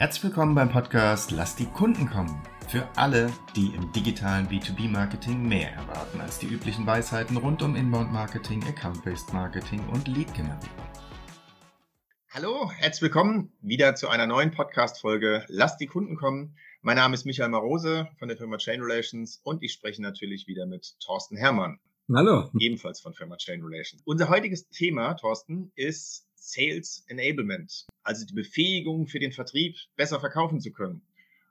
Herzlich willkommen beim Podcast Lass die Kunden kommen. Für alle, die im digitalen B2B-Marketing mehr erwarten als die üblichen Weisheiten rund um Inbound-Marketing, Account-Based Marketing und Lead-Generierung. Hallo, herzlich willkommen wieder zu einer neuen Podcast-Folge Lass die Kunden kommen. Mein Name ist Michael Marose von der Firma Chain Relations und ich spreche natürlich wieder mit Thorsten Herrmann. Hallo. Ebenfalls von Firma Chain Relations. Unser heutiges Thema, Thorsten, ist Sales Enablement, also die Befähigung für den Vertrieb, besser verkaufen zu können.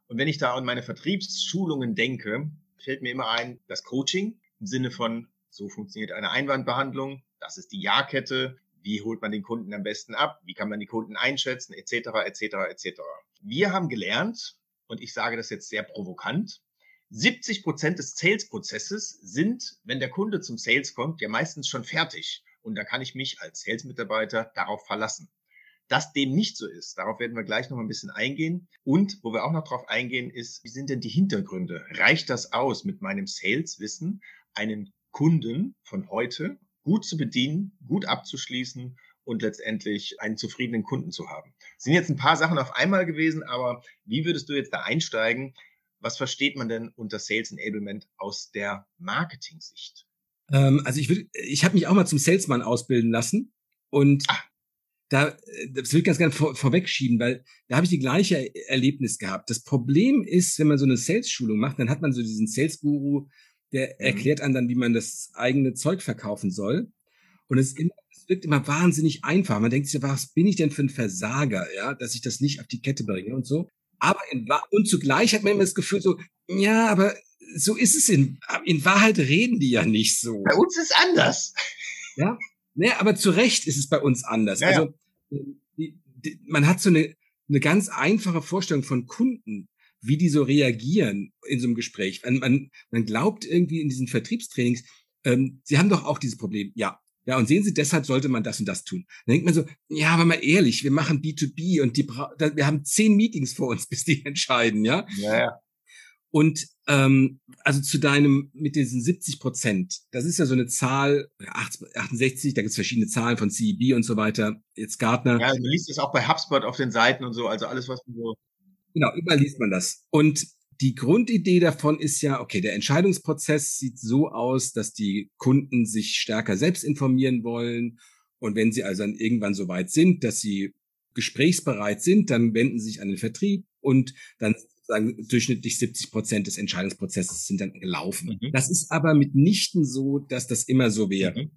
Und wenn ich da an meine Vertriebsschulungen denke, fällt mir immer ein, das Coaching im Sinne von, so funktioniert eine Einwandbehandlung, das ist die Ja-Kette, wie holt man den Kunden am besten ab, wie kann man die Kunden einschätzen, etc., etc., etc. Wir haben gelernt, und ich sage das jetzt sehr provokant, 70 Prozent des Sales-Prozesses sind, wenn der Kunde zum Sales kommt, ja meistens schon fertig. Und da kann ich mich als Sales-Mitarbeiter darauf verlassen. Dass dem nicht so ist, darauf werden wir gleich noch ein bisschen eingehen. Und wo wir auch noch drauf eingehen, ist, wie sind denn die Hintergründe? Reicht das aus, mit meinem Sales-Wissen einen Kunden von heute gut zu bedienen, gut abzuschließen und letztendlich einen zufriedenen Kunden zu haben? Das sind jetzt ein paar Sachen auf einmal gewesen, aber wie würdest du jetzt da einsteigen? Was versteht man denn unter Sales Enablement aus der Marketing-Sicht? Ähm, also ich würde, ich habe mich auch mal zum Salesman ausbilden lassen und Ach. da, das will ich ganz gerne vor, vorwegschieben, weil da habe ich die gleiche Erlebnis gehabt. Das Problem ist, wenn man so eine Sales-Schulung macht, dann hat man so diesen Sales-Guru, der mhm. erklärt einem dann, wie man das eigene Zeug verkaufen soll. Und es, immer, es wirkt immer wahnsinnig einfach. Man denkt sich, was bin ich denn für ein Versager, ja, dass ich das nicht auf die Kette bringe und so. Aber in, und zugleich hat man immer das Gefühl so, ja, aber so ist es in, in Wahrheit reden die ja nicht so. Bei uns ist anders. Ja, naja, aber zu Recht ist es bei uns anders. Ja, also die, die, man hat so eine, eine ganz einfache Vorstellung von Kunden, wie die so reagieren in so einem Gespräch. Man, man, man glaubt irgendwie in diesen Vertriebstrainings, ähm, sie haben doch auch dieses Problem. Ja, ja, und sehen Sie, deshalb sollte man das und das tun. Dann denkt man so, ja, aber mal ehrlich, wir machen B2B und die, wir haben zehn Meetings vor uns, bis die entscheiden, ja? Ja, ja. Und ähm, also zu deinem mit diesen 70 Prozent, das ist ja so eine Zahl, 68, da gibt es verschiedene Zahlen von CEB und so weiter. Jetzt Gartner. Ja, du liest es auch bei HubSpot auf den Seiten und so, also alles, was du so. Genau, überall liest man das. Und die Grundidee davon ist ja, okay, der Entscheidungsprozess sieht so aus, dass die Kunden sich stärker selbst informieren wollen. Und wenn sie also dann irgendwann so weit sind, dass sie gesprächsbereit sind, dann wenden sie sich an den Vertrieb und dann sagen durchschnittlich 70 Prozent des Entscheidungsprozesses sind dann gelaufen. Mhm. Das ist aber mitnichten so, dass das immer so wäre. Mhm.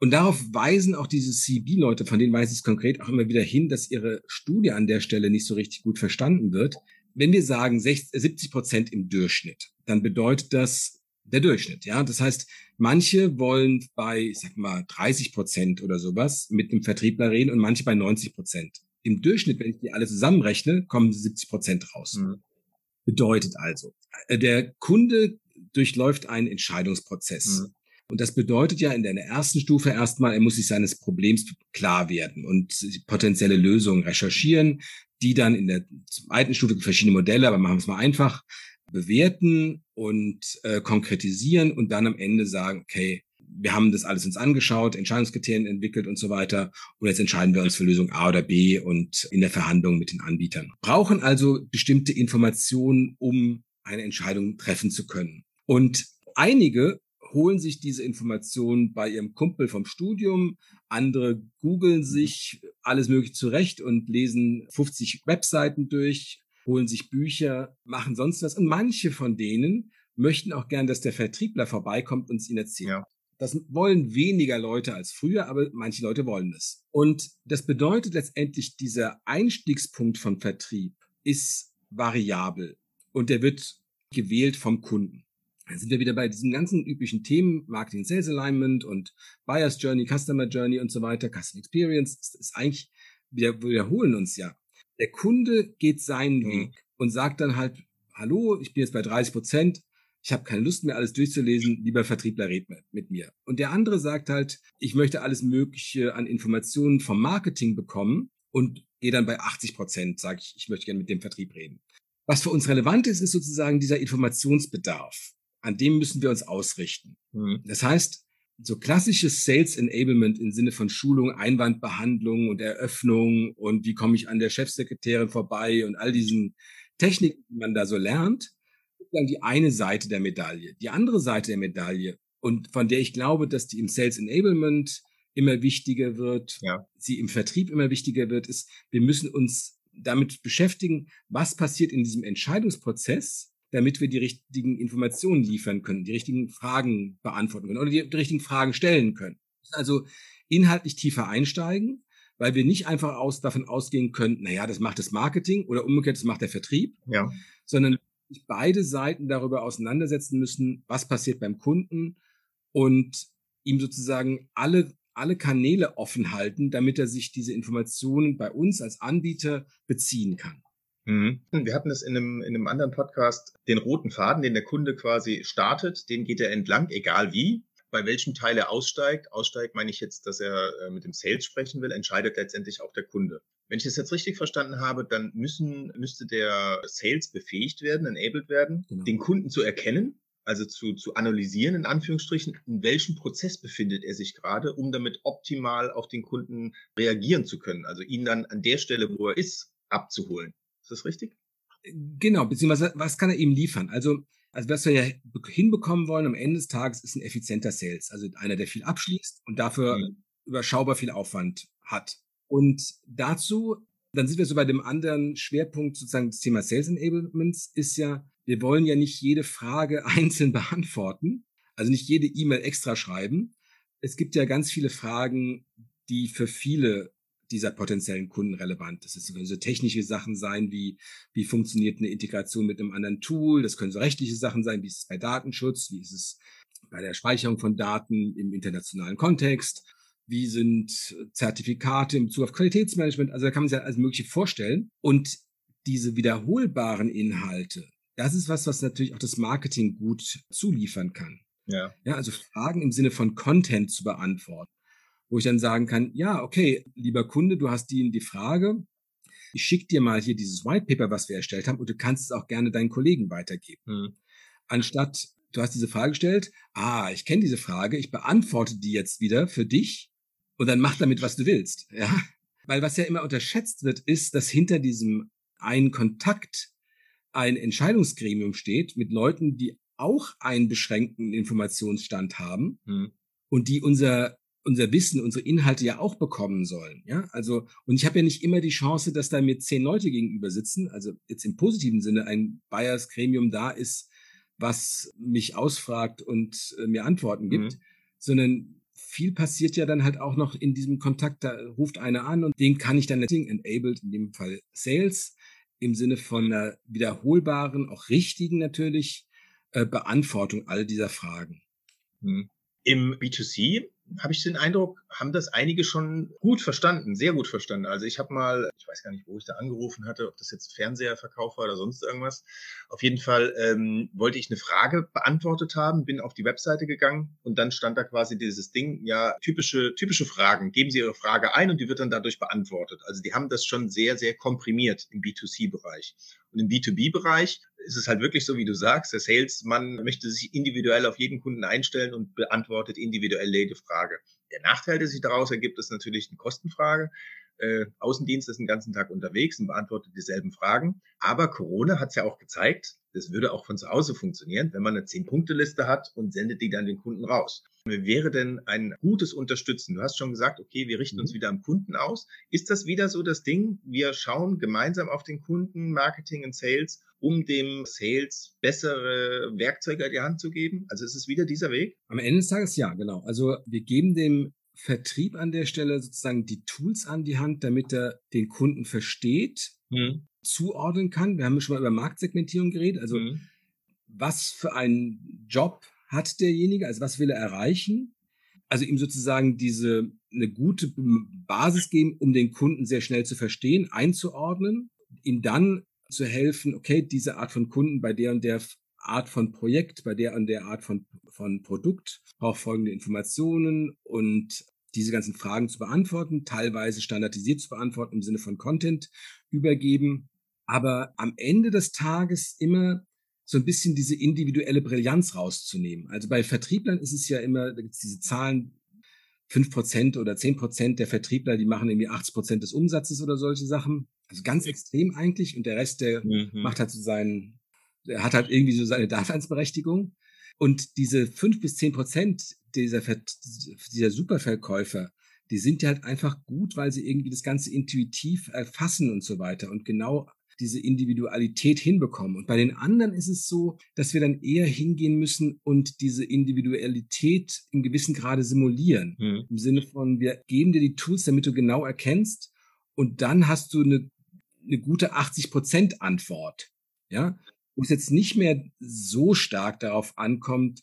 Und darauf weisen auch diese CB-Leute, von denen weiß ich es konkret auch immer wieder hin, dass ihre Studie an der Stelle nicht so richtig gut verstanden wird. Wenn wir sagen 60, 70 Prozent im Durchschnitt, dann bedeutet das der Durchschnitt. Ja, das heißt, manche wollen bei, ich sag mal, 30 Prozent oder sowas mit einem Vertriebler reden und manche bei 90 Prozent. Im Durchschnitt, wenn ich die alle zusammenrechne, kommen 70 Prozent raus. Mhm. Bedeutet also, äh, der Kunde durchläuft einen Entscheidungsprozess. Mhm. Und das bedeutet ja in der ersten Stufe erstmal, er muss sich seines Problems klar werden und potenzielle Lösungen recherchieren, die dann in der zweiten Stufe verschiedene Modelle, aber machen wir es mal einfach, bewerten und äh, konkretisieren und dann am Ende sagen, okay, wir haben das alles uns angeschaut, Entscheidungskriterien entwickelt und so weiter. Und jetzt entscheiden wir uns für Lösung A oder B und in der Verhandlung mit den Anbietern. Brauchen also bestimmte Informationen, um eine Entscheidung treffen zu können. Und einige holen sich diese Informationen bei ihrem Kumpel vom Studium, andere googeln sich alles mögliche zurecht und lesen 50 Webseiten durch, holen sich Bücher, machen sonst was. Und manche von denen möchten auch gern, dass der Vertriebler vorbeikommt und es ihnen erzählt. Ja. Das wollen weniger Leute als früher, aber manche Leute wollen es. Und das bedeutet letztendlich, dieser Einstiegspunkt von Vertrieb ist variabel und der wird gewählt vom Kunden. Dann sind wir wieder bei diesen ganzen üblichen Themen, Marketing Sales Alignment und Buyer's Journey, Customer Journey und so weiter, Customer Experience. Das ist eigentlich, wir wiederholen uns ja. Der Kunde geht seinen mhm. Weg und sagt dann halt, hallo, ich bin jetzt bei 30 Prozent, ich habe keine Lust mehr, alles durchzulesen, lieber Vertriebler red mit mir. Und der andere sagt halt, ich möchte alles Mögliche an Informationen vom Marketing bekommen und gehe dann bei 80 Prozent, sage ich, ich möchte gerne mit dem Vertrieb reden. Was für uns relevant ist, ist sozusagen dieser Informationsbedarf. An dem müssen wir uns ausrichten. Mhm. Das heißt, so klassisches Sales Enablement im Sinne von Schulung, Einwandbehandlung und Eröffnung und wie komme ich an der Chefsekretärin vorbei und all diesen Techniken, die man da so lernt, dann die eine Seite der Medaille. Die andere Seite der Medaille und von der ich glaube, dass die im Sales Enablement immer wichtiger wird, ja. sie im Vertrieb immer wichtiger wird, ist, wir müssen uns damit beschäftigen, was passiert in diesem Entscheidungsprozess, damit wir die richtigen Informationen liefern können, die richtigen Fragen beantworten können oder die, die richtigen Fragen stellen können. Also inhaltlich tiefer einsteigen, weil wir nicht einfach aus, davon ausgehen können, naja, das macht das Marketing oder umgekehrt, das macht der Vertrieb, ja. sondern beide Seiten darüber auseinandersetzen müssen, was passiert beim Kunden und ihm sozusagen alle alle Kanäle offen halten, damit er sich diese Informationen bei uns als Anbieter beziehen kann. Mhm. Wir hatten es in einem, in einem anderen Podcast, den roten Faden, den der Kunde quasi startet, den geht er entlang, egal wie. Bei welchem Teil er aussteigt, aussteigt meine ich jetzt, dass er äh, mit dem Sales sprechen will, entscheidet letztendlich auch der Kunde. Wenn ich das jetzt richtig verstanden habe, dann müssen, müsste der Sales befähigt werden, enabled werden, genau. den Kunden zu erkennen, also zu, zu analysieren, in Anführungsstrichen, in welchem Prozess befindet er sich gerade, um damit optimal auf den Kunden reagieren zu können. Also ihn dann an der Stelle, wo er ist, abzuholen. Ist das richtig? Genau, beziehungsweise was kann er ihm liefern? Also, also was wir ja hinbekommen wollen am Ende des Tages ist ein effizienter Sales. Also einer, der viel abschließt und dafür mhm. überschaubar viel Aufwand hat. Und dazu, dann sind wir so bei dem anderen Schwerpunkt sozusagen das Thema Sales Enablements ist ja, wir wollen ja nicht jede Frage einzeln beantworten, also nicht jede E-Mail extra schreiben. Es gibt ja ganz viele Fragen, die für viele dieser potenziellen Kunden relevant. Das können so technische Sachen sein, wie wie funktioniert eine Integration mit einem anderen Tool. Das können so rechtliche Sachen sein, wie ist es bei Datenschutz, wie ist es bei der Speicherung von Daten im internationalen Kontext, wie sind Zertifikate im Bezug auf Qualitätsmanagement. Also da kann man sich ja alles Mögliche vorstellen. Und diese wiederholbaren Inhalte, das ist was, was natürlich auch das Marketing gut zuliefern kann. Ja. ja, also Fragen im Sinne von Content zu beantworten wo ich dann sagen kann, ja, okay, lieber Kunde, du hast die, die Frage, ich schicke dir mal hier dieses White Paper, was wir erstellt haben, und du kannst es auch gerne deinen Kollegen weitergeben. Mhm. Anstatt, du hast diese Frage gestellt, ah, ich kenne diese Frage, ich beantworte die jetzt wieder für dich und dann mach damit, was du willst. Ja? Weil was ja immer unterschätzt wird, ist, dass hinter diesem einen Kontakt ein Entscheidungsgremium steht mit Leuten, die auch einen beschränkten Informationsstand haben mhm. und die unser unser Wissen, unsere Inhalte ja auch bekommen sollen. Ja, also, und ich habe ja nicht immer die Chance, dass da mir zehn Leute gegenüber sitzen, also jetzt im positiven Sinne ein Buyers Gremium da ist, was mich ausfragt und äh, mir Antworten gibt, mhm. sondern viel passiert ja dann halt auch noch in diesem Kontakt. Da ruft einer an und den kann ich dann enabled, in dem Fall Sales, im Sinne von einer wiederholbaren, auch richtigen natürlich, äh, Beantwortung all dieser Fragen. Mhm. Im B2C habe ich den Eindruck, haben das einige schon gut verstanden, sehr gut verstanden. Also ich habe mal, ich weiß gar nicht, wo ich da angerufen hatte, ob das jetzt Fernseherverkauf war oder sonst irgendwas. Auf jeden Fall ähm, wollte ich eine Frage beantwortet haben, bin auf die Webseite gegangen und dann stand da quasi dieses Ding, ja, typische, typische Fragen. Geben Sie Ihre Frage ein und die wird dann dadurch beantwortet. Also die haben das schon sehr, sehr komprimiert im B2C-Bereich. Und im B2B-Bereich ist es halt wirklich so, wie du sagst, der Salesman möchte sich individuell auf jeden Kunden einstellen und beantwortet individuell jede Frage. Der Nachteil, der sich daraus ergibt, ist natürlich eine Kostenfrage. Äh, Außendienst ist den ganzen Tag unterwegs und beantwortet dieselben Fragen. Aber Corona hat es ja auch gezeigt, das würde auch von zu Hause funktionieren, wenn man eine Zehn-Punkte-Liste hat und sendet die dann den Kunden raus. Wie wäre denn ein gutes Unterstützen? Du hast schon gesagt, okay, wir richten uns mhm. wieder am Kunden aus. Ist das wieder so das Ding? Wir schauen gemeinsam auf den Kunden, Marketing und Sales, um dem Sales bessere Werkzeuge an die Hand zu geben? Also ist es wieder dieser Weg? Am Ende des Tages ja, genau. Also wir geben dem Vertrieb an der Stelle sozusagen die Tools an die Hand, damit er den Kunden versteht, mhm. zuordnen kann. Wir haben schon mal über Marktsegmentierung geredet. Also mhm. was für einen Job hat derjenige? Also was will er erreichen? Also ihm sozusagen diese eine gute Basis geben, um den Kunden sehr schnell zu verstehen, einzuordnen, ihm dann zu helfen, okay, diese Art von Kunden bei der und der Art von Projekt, bei der und der Art von, von Produkt braucht folgende Informationen und diese ganzen Fragen zu beantworten, teilweise standardisiert zu beantworten im Sinne von Content übergeben, aber am Ende des Tages immer so ein bisschen diese individuelle Brillanz rauszunehmen. Also bei Vertrieblern ist es ja immer, da gibt es diese Zahlen, fünf Prozent oder zehn Prozent der Vertriebler, die machen irgendwie 80 Prozent des Umsatzes oder solche Sachen. Also ganz extrem eigentlich. Und der Rest, der mhm. macht halt so seinen, der hat halt irgendwie so seine Daseinsberechtigung. Und diese fünf bis zehn Prozent dieser, dieser Superverkäufer, die sind ja halt einfach gut, weil sie irgendwie das Ganze intuitiv erfassen und so weiter und genau diese Individualität hinbekommen. Und bei den anderen ist es so, dass wir dann eher hingehen müssen und diese Individualität in gewissem Grade simulieren. Mhm. Im Sinne von, wir geben dir die Tools, damit du genau erkennst und dann hast du eine, eine gute 80 Prozent Antwort. Ja, wo es jetzt nicht mehr so stark darauf ankommt,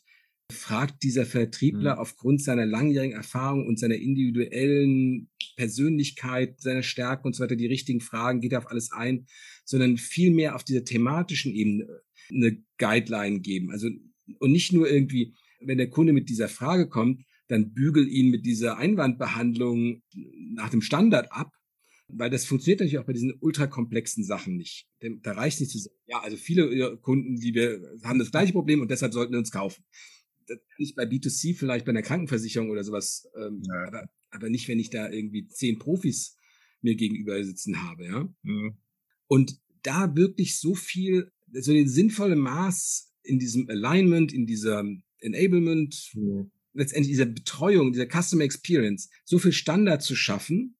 fragt dieser Vertriebler mhm. aufgrund seiner langjährigen Erfahrung und seiner individuellen Persönlichkeit, seiner Stärken und so weiter die richtigen Fragen, geht er auf alles ein, sondern vielmehr auf dieser thematischen Ebene eine Guideline geben. Also, und nicht nur irgendwie, wenn der Kunde mit dieser Frage kommt, dann bügel ihn mit dieser Einwandbehandlung nach dem Standard ab, weil das funktioniert natürlich auch bei diesen ultrakomplexen Sachen nicht. Da reicht nicht zu sagen, ja, also viele Kunden, die wir haben das gleiche Problem und deshalb sollten wir uns kaufen nicht bei B2C, vielleicht bei einer Krankenversicherung oder sowas, ähm, ja. aber, aber nicht, wenn ich da irgendwie zehn Profis mir gegenüber sitzen habe, ja. Mhm. Und da wirklich so viel, so den sinnvollen Maß in diesem Alignment, in dieser Enablement, mhm. letztendlich dieser Betreuung, dieser Customer Experience, so viel Standard zu schaffen,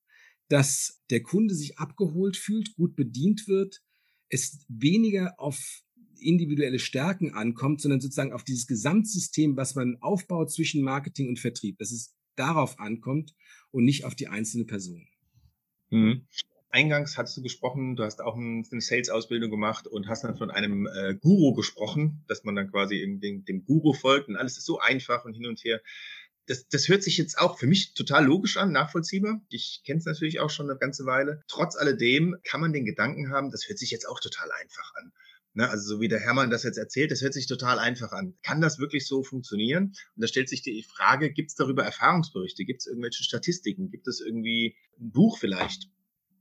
dass der Kunde sich abgeholt fühlt, gut bedient wird, es weniger auf individuelle Stärken ankommt, sondern sozusagen auf dieses Gesamtsystem, was man aufbaut zwischen Marketing und Vertrieb, dass es darauf ankommt und nicht auf die einzelne Person. Mhm. Eingangs hast du gesprochen, du hast auch eine Sales-Ausbildung gemacht und hast dann von einem äh, Guru gesprochen, dass man dann quasi dem, dem Guru folgt und alles ist so einfach und hin und her. Das, das hört sich jetzt auch für mich total logisch an, nachvollziehbar. Ich kenne es natürlich auch schon eine ganze Weile. Trotz alledem kann man den Gedanken haben, das hört sich jetzt auch total einfach an. Ne, also so wie der Hermann das jetzt erzählt, das hört sich total einfach an. Kann das wirklich so funktionieren? Und da stellt sich die Frage, gibt es darüber Erfahrungsberichte? Gibt es irgendwelche Statistiken? Gibt es irgendwie ein Buch vielleicht?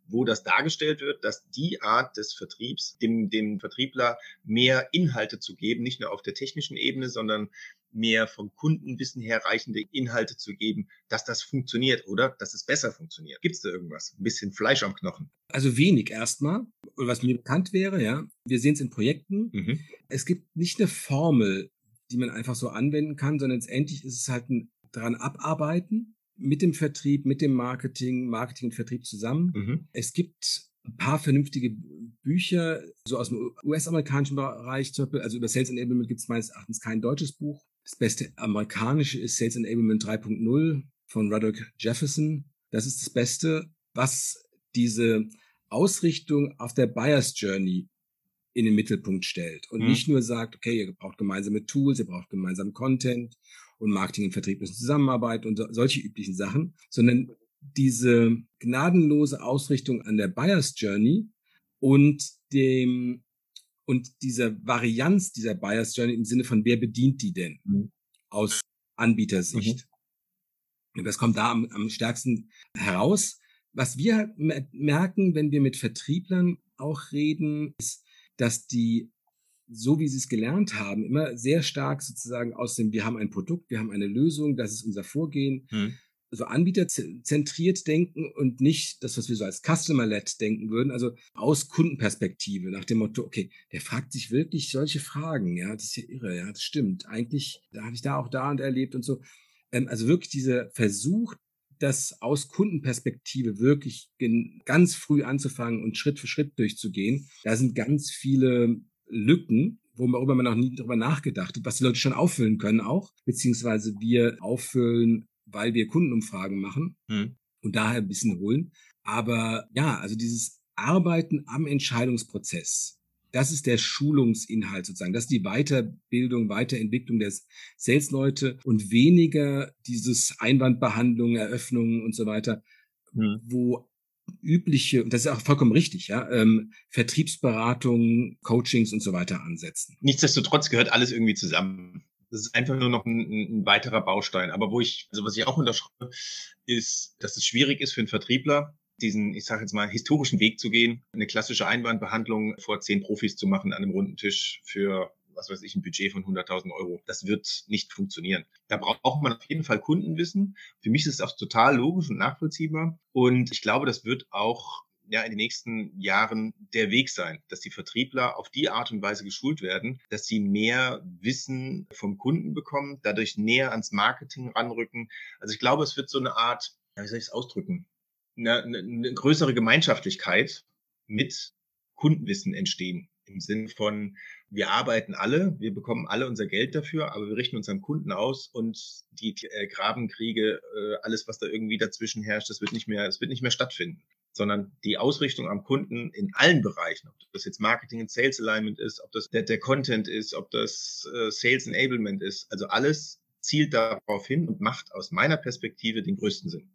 Wo das dargestellt wird, dass die Art des Vertriebs dem, dem Vertriebler mehr Inhalte zu geben, nicht nur auf der technischen Ebene, sondern mehr vom Kundenwissen her reichende Inhalte zu geben, dass das funktioniert oder dass es besser funktioniert. Gibt es da irgendwas? Ein bisschen Fleisch am Knochen? Also wenig erstmal, was mir bekannt wäre, ja. Wir sehen es in Projekten. Mhm. Es gibt nicht eine Formel, die man einfach so anwenden kann, sondern letztendlich ist es halt ein dran abarbeiten mit dem Vertrieb, mit dem Marketing, Marketing und Vertrieb zusammen. Mhm. Es gibt ein paar vernünftige Bücher, so aus dem US-amerikanischen Bereich, also über Sales Enablement gibt es meines Erachtens kein deutsches Buch. Das beste amerikanische ist Sales Enablement 3.0 von Rudolph Jefferson. Das ist das Beste, was diese Ausrichtung auf der Buyer's Journey in den Mittelpunkt stellt und mhm. nicht nur sagt, okay, ihr braucht gemeinsame Tools, ihr braucht gemeinsam Content und Marketing und Vertrieb müssen zusammenarbeiten und so, solche üblichen Sachen, sondern diese gnadenlose Ausrichtung an der Buyer's Journey und dem und dieser Varianz dieser Buyer's Journey im Sinne von, wer bedient die denn mhm. aus Anbietersicht. Mhm. Das kommt da am, am stärksten heraus. Was wir merken, wenn wir mit Vertrieblern auch reden, ist, dass die, so wie sie es gelernt haben, immer sehr stark sozusagen aus dem, wir haben ein Produkt, wir haben eine Lösung, das ist unser Vorgehen, mhm also anbieterzentriert denken und nicht das, was wir so als Customer-led denken würden, also aus Kundenperspektive, nach dem Motto, okay, der fragt sich wirklich solche Fragen, ja, das ist ja irre, ja, das stimmt. Eigentlich, da habe ich da auch da und erlebt und so. Ähm, also wirklich dieser Versuch, das aus Kundenperspektive wirklich ganz früh anzufangen und Schritt für Schritt durchzugehen, da sind ganz viele Lücken, worüber man noch nie darüber nachgedacht hat, was die Leute schon auffüllen können auch, beziehungsweise wir auffüllen weil wir Kundenumfragen machen hm. und daher ein bisschen holen. Aber ja, also dieses Arbeiten am Entscheidungsprozess, das ist der Schulungsinhalt sozusagen. Das ist die Weiterbildung, Weiterentwicklung der Sales-Leute und weniger dieses Einwandbehandlung, Eröffnungen und so weiter, hm. wo übliche, und das ist auch vollkommen richtig, ja, ähm, Vertriebsberatungen, Coachings und so weiter ansetzen. Nichtsdestotrotz gehört alles irgendwie zusammen. Das ist einfach nur noch ein, ein weiterer Baustein. Aber wo ich, also was ich auch unterschreibe, ist, dass es schwierig ist für einen Vertriebler, diesen, ich sage jetzt mal, historischen Weg zu gehen, eine klassische Einwandbehandlung vor zehn Profis zu machen an einem runden Tisch für was weiß ich, ein Budget von 100.000 Euro. Das wird nicht funktionieren. Da braucht man auf jeden Fall Kundenwissen. Für mich ist es auch total logisch und nachvollziehbar. Und ich glaube, das wird auch ja in den nächsten Jahren der Weg sein, dass die Vertriebler auf die Art und Weise geschult werden, dass sie mehr Wissen vom Kunden bekommen, dadurch näher ans Marketing ranrücken. Also ich glaube, es wird so eine Art, wie soll ich es ausdrücken, eine, eine, eine größere Gemeinschaftlichkeit mit Kundenwissen entstehen. Im Sinn von, wir arbeiten alle, wir bekommen alle unser Geld dafür, aber wir richten uns am Kunden aus und die äh, Grabenkriege, äh, alles, was da irgendwie dazwischen herrscht, das wird nicht mehr, es wird nicht mehr stattfinden sondern die Ausrichtung am Kunden in allen Bereichen, ob das jetzt Marketing und Sales Alignment ist, ob das der, der Content ist, ob das äh, Sales Enablement ist, also alles zielt darauf hin und macht aus meiner Perspektive den größten Sinn.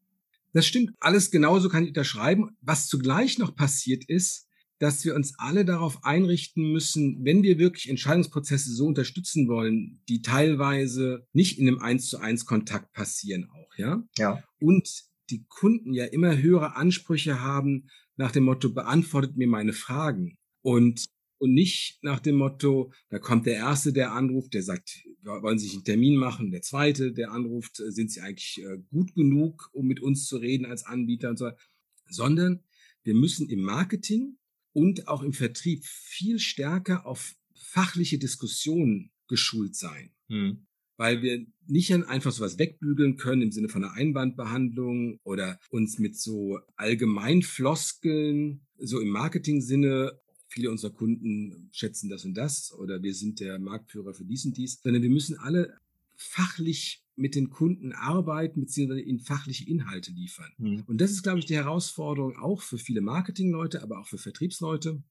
Das stimmt, alles genauso kann ich unterschreiben. Was zugleich noch passiert ist, dass wir uns alle darauf einrichten müssen, wenn wir wirklich Entscheidungsprozesse so unterstützen wollen, die teilweise nicht in einem eins zu eins Kontakt passieren auch, ja? Ja. Und die Kunden ja immer höhere Ansprüche haben nach dem Motto, beantwortet mir meine Fragen. Und, und nicht nach dem Motto, da kommt der Erste, der anruft, der sagt, wollen Sie sich einen Termin machen? Der Zweite, der anruft, äh, sind Sie eigentlich äh, gut genug, um mit uns zu reden als Anbieter und so, sondern wir müssen im Marketing und auch im Vertrieb viel stärker auf fachliche Diskussionen geschult sein. Hm weil wir nicht einfach sowas wegbügeln können im Sinne von einer Einwandbehandlung oder uns mit so Allgemeinfloskeln, so im Marketing-Sinne, viele unserer Kunden schätzen das und das oder wir sind der Marktführer für dies und dies, sondern wir müssen alle fachlich mit den Kunden arbeiten beziehungsweise ihnen fachliche Inhalte liefern. Mhm. Und das ist, glaube ich, die Herausforderung auch für viele Marketingleute, aber auch für Vertriebsleute,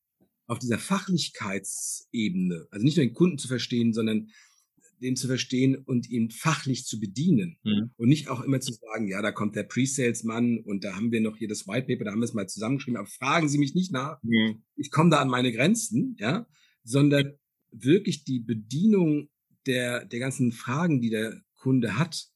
auf dieser Fachlichkeitsebene, also nicht nur den Kunden zu verstehen, sondern den zu verstehen und ihn fachlich zu bedienen. Mhm. Und nicht auch immer zu sagen, ja, da kommt der Pre-Sales-Mann und da haben wir noch hier das White Paper, da haben wir es mal zusammengeschrieben, aber fragen Sie mich nicht nach. Mhm. Ich komme da an meine Grenzen, ja, sondern wirklich die Bedienung der, der ganzen Fragen, die der Kunde hat,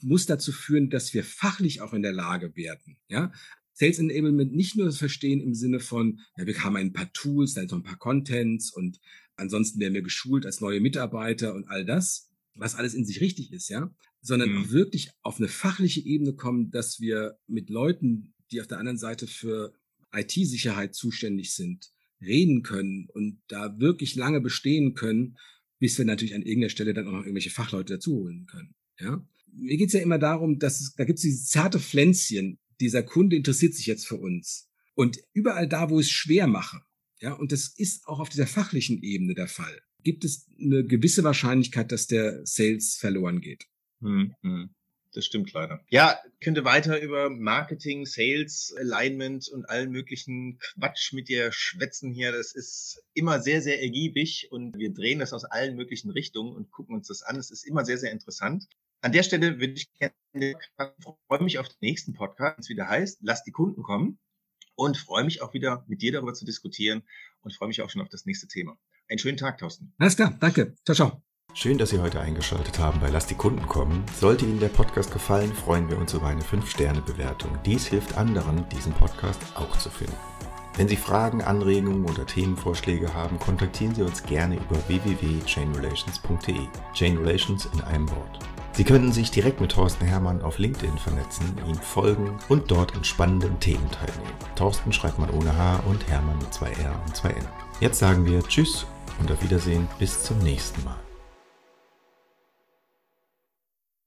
muss dazu führen, dass wir fachlich auch in der Lage werden, ja. Sales Enablement nicht nur das Verstehen im Sinne von, ja, wir haben ein paar Tools, dann so ein paar Contents und Ansonsten werden wir geschult als neue Mitarbeiter und all das, was alles in sich richtig ist, ja, sondern mhm. auch wirklich auf eine fachliche Ebene kommen, dass wir mit Leuten, die auf der anderen Seite für IT-Sicherheit zuständig sind, reden können und da wirklich lange bestehen können, bis wir natürlich an irgendeiner Stelle dann auch noch irgendwelche Fachleute dazuholen können. Ja? Mir geht's ja immer darum, dass es, da gibt's dieses zarte Pflänzchen, dieser Kunde interessiert sich jetzt für uns. Und überall da, wo ich es schwer mache, ja, und das ist auch auf dieser fachlichen Ebene der Fall. Gibt es eine gewisse Wahrscheinlichkeit, dass der Sales verloren geht? Hm, hm. Das stimmt leider. Ja, könnte weiter über Marketing, Sales, Alignment und allen möglichen Quatsch mit dir schwätzen hier. Das ist immer sehr, sehr ergiebig und wir drehen das aus allen möglichen Richtungen und gucken uns das an. Es ist immer sehr, sehr interessant. An der Stelle würde ich gerne, freue mich auf den nächsten Podcast, wenn es wieder heißt, lass die Kunden kommen und freue mich auch wieder mit dir darüber zu diskutieren und freue mich auch schon auf das nächste Thema. Einen schönen Tag, Thorsten. Alles klar, danke. Ciao, ciao. Schön, dass Sie heute eingeschaltet haben bei Lass die Kunden kommen. Sollte Ihnen der Podcast gefallen, freuen wir uns über eine 5-Sterne-Bewertung. Dies hilft anderen, diesen Podcast auch zu finden. Wenn Sie Fragen, Anregungen oder Themenvorschläge haben, kontaktieren Sie uns gerne über www.chainrelations.de. Chain Relations in einem Wort. Sie können sich direkt mit Thorsten Hermann auf LinkedIn vernetzen, ihm folgen und dort an spannenden Themen teilnehmen. Thorsten schreibt man ohne H und Hermann mit zwei R und zwei N. Jetzt sagen wir Tschüss und auf Wiedersehen bis zum nächsten Mal.